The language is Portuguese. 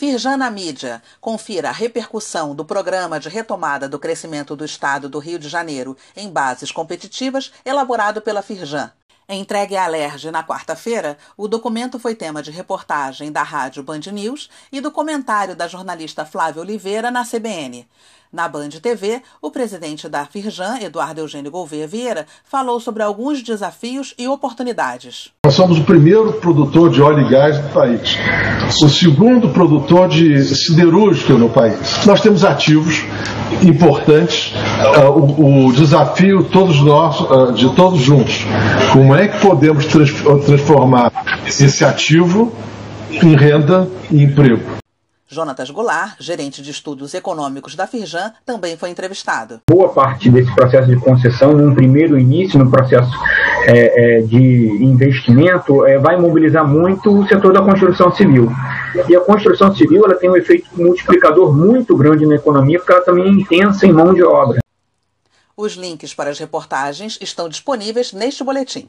Firjan na mídia. Confira a repercussão do programa de retomada do crescimento do Estado do Rio de Janeiro em bases competitivas, elaborado pela Firjan. Entregue à Alerj na quarta-feira, o documento foi tema de reportagem da rádio Band News e do comentário da jornalista Flávia Oliveira na CBN. Na Band TV, o presidente da Firjan, Eduardo Eugênio Gouveia Vieira, falou sobre alguns desafios e oportunidades. Nós somos o primeiro produtor de óleo e gás do país, o segundo produtor de siderúrgica no país. Nós temos ativos importantes, uh, o, o, desafio todos nós, uh, de todos juntos. Como é que podemos trans transformar esse ativo em renda e emprego? Jonatas Goulart, gerente de estudos econômicos da Firjan, também foi entrevistado. Boa parte desse processo de concessão, num primeiro início, no processo é, é, de investimento, é, vai mobilizar muito o setor da construção civil. E a construção civil ela tem um efeito multiplicador muito grande na economia, porque ela também é intensa em mão de obra. Os links para as reportagens estão disponíveis neste boletim.